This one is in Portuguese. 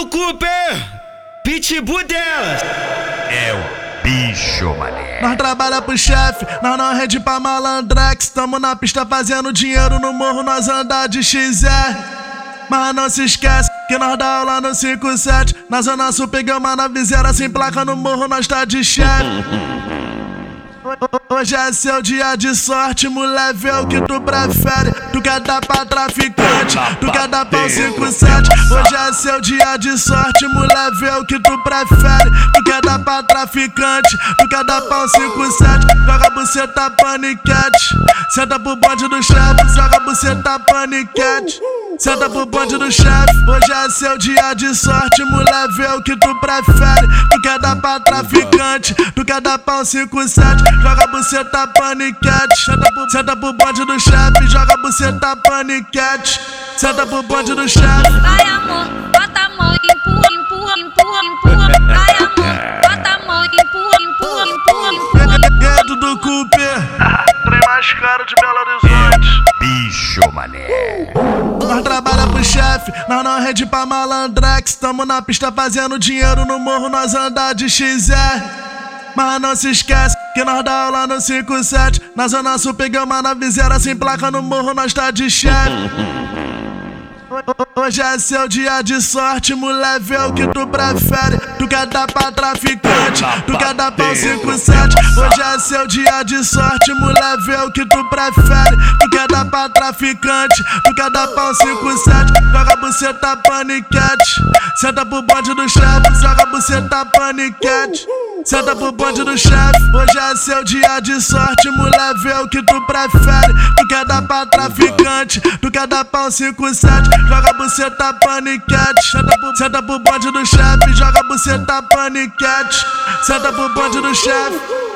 do Cooper, pitbull delas. É o bicho, mané. Nós trabalha pro chefe, nós não rende pra malandrex. Tamo na pista fazendo dinheiro no morro, nós anda de XR. Mas não se esquece que nós dá aula no 57. Na zona sul pegamos na viseira sem placa no morro, nós tá de chefe. Hoje é seu dia de sorte, mulher, vê o que tu prefere. Tu quer dar pra traficante, tu quer pra um 57. Hoje é seu dia de sorte, mulher, vê o que tu prefere. Tu quer dar pra traficante, tu quer dar pra um 57. Joga buceta paniquete, senta pro bonde do chefe, joga buceta paniquete. Senta pro bonde do chefe, hoje é seu dia de sorte, mulher, vê o que tu prefere. Tu quer dar pra traficante, tu quer dar pra um 57. Joga buceta paniquete, senta pro, senta pro bonde do chefe, joga buceta paniquete. Senta pro bonde do chefe. Vai amor, bota a mão, empurra, empurra, empurra, empurra. Vai amor, bota a mão, empurra, empurra, empurra, empurra. Guedo do Cooper, trem mais caro de Belo Horizonte. Bicho, mané. Nós trabalha pro chefe, nós não rende pra malandrex. Tamo na pista fazendo dinheiro no morro, nós anda de XR. Mas não se esquece que nós dá aula no 57. Na zona sul pegamos na viseira sem placa no morro, nós tá de chefe. Hoje é seu dia de sorte, mulher, vê o que tu prefere. Tu quer dar pra traficante, tu quer dar pra um 57. Hoje é seu dia de sorte, mulher, vê o que tu prefere. Tu quer dar pra traficante, tu quer dar pra um 57. Joga buceta paniquete, senta pro bonde do chefe, joga buceta paniquete. Senta pro bonde do chefe, hoje é seu dia de sorte, mulher, vê o que tu prefere. Tu quer dar pra traficante, tu quer dar pra um 57. Joga buceta paniquete, senta pro, senta pro bonde do chefe, joga buceta paniquete. Senta pro bonde do chefe.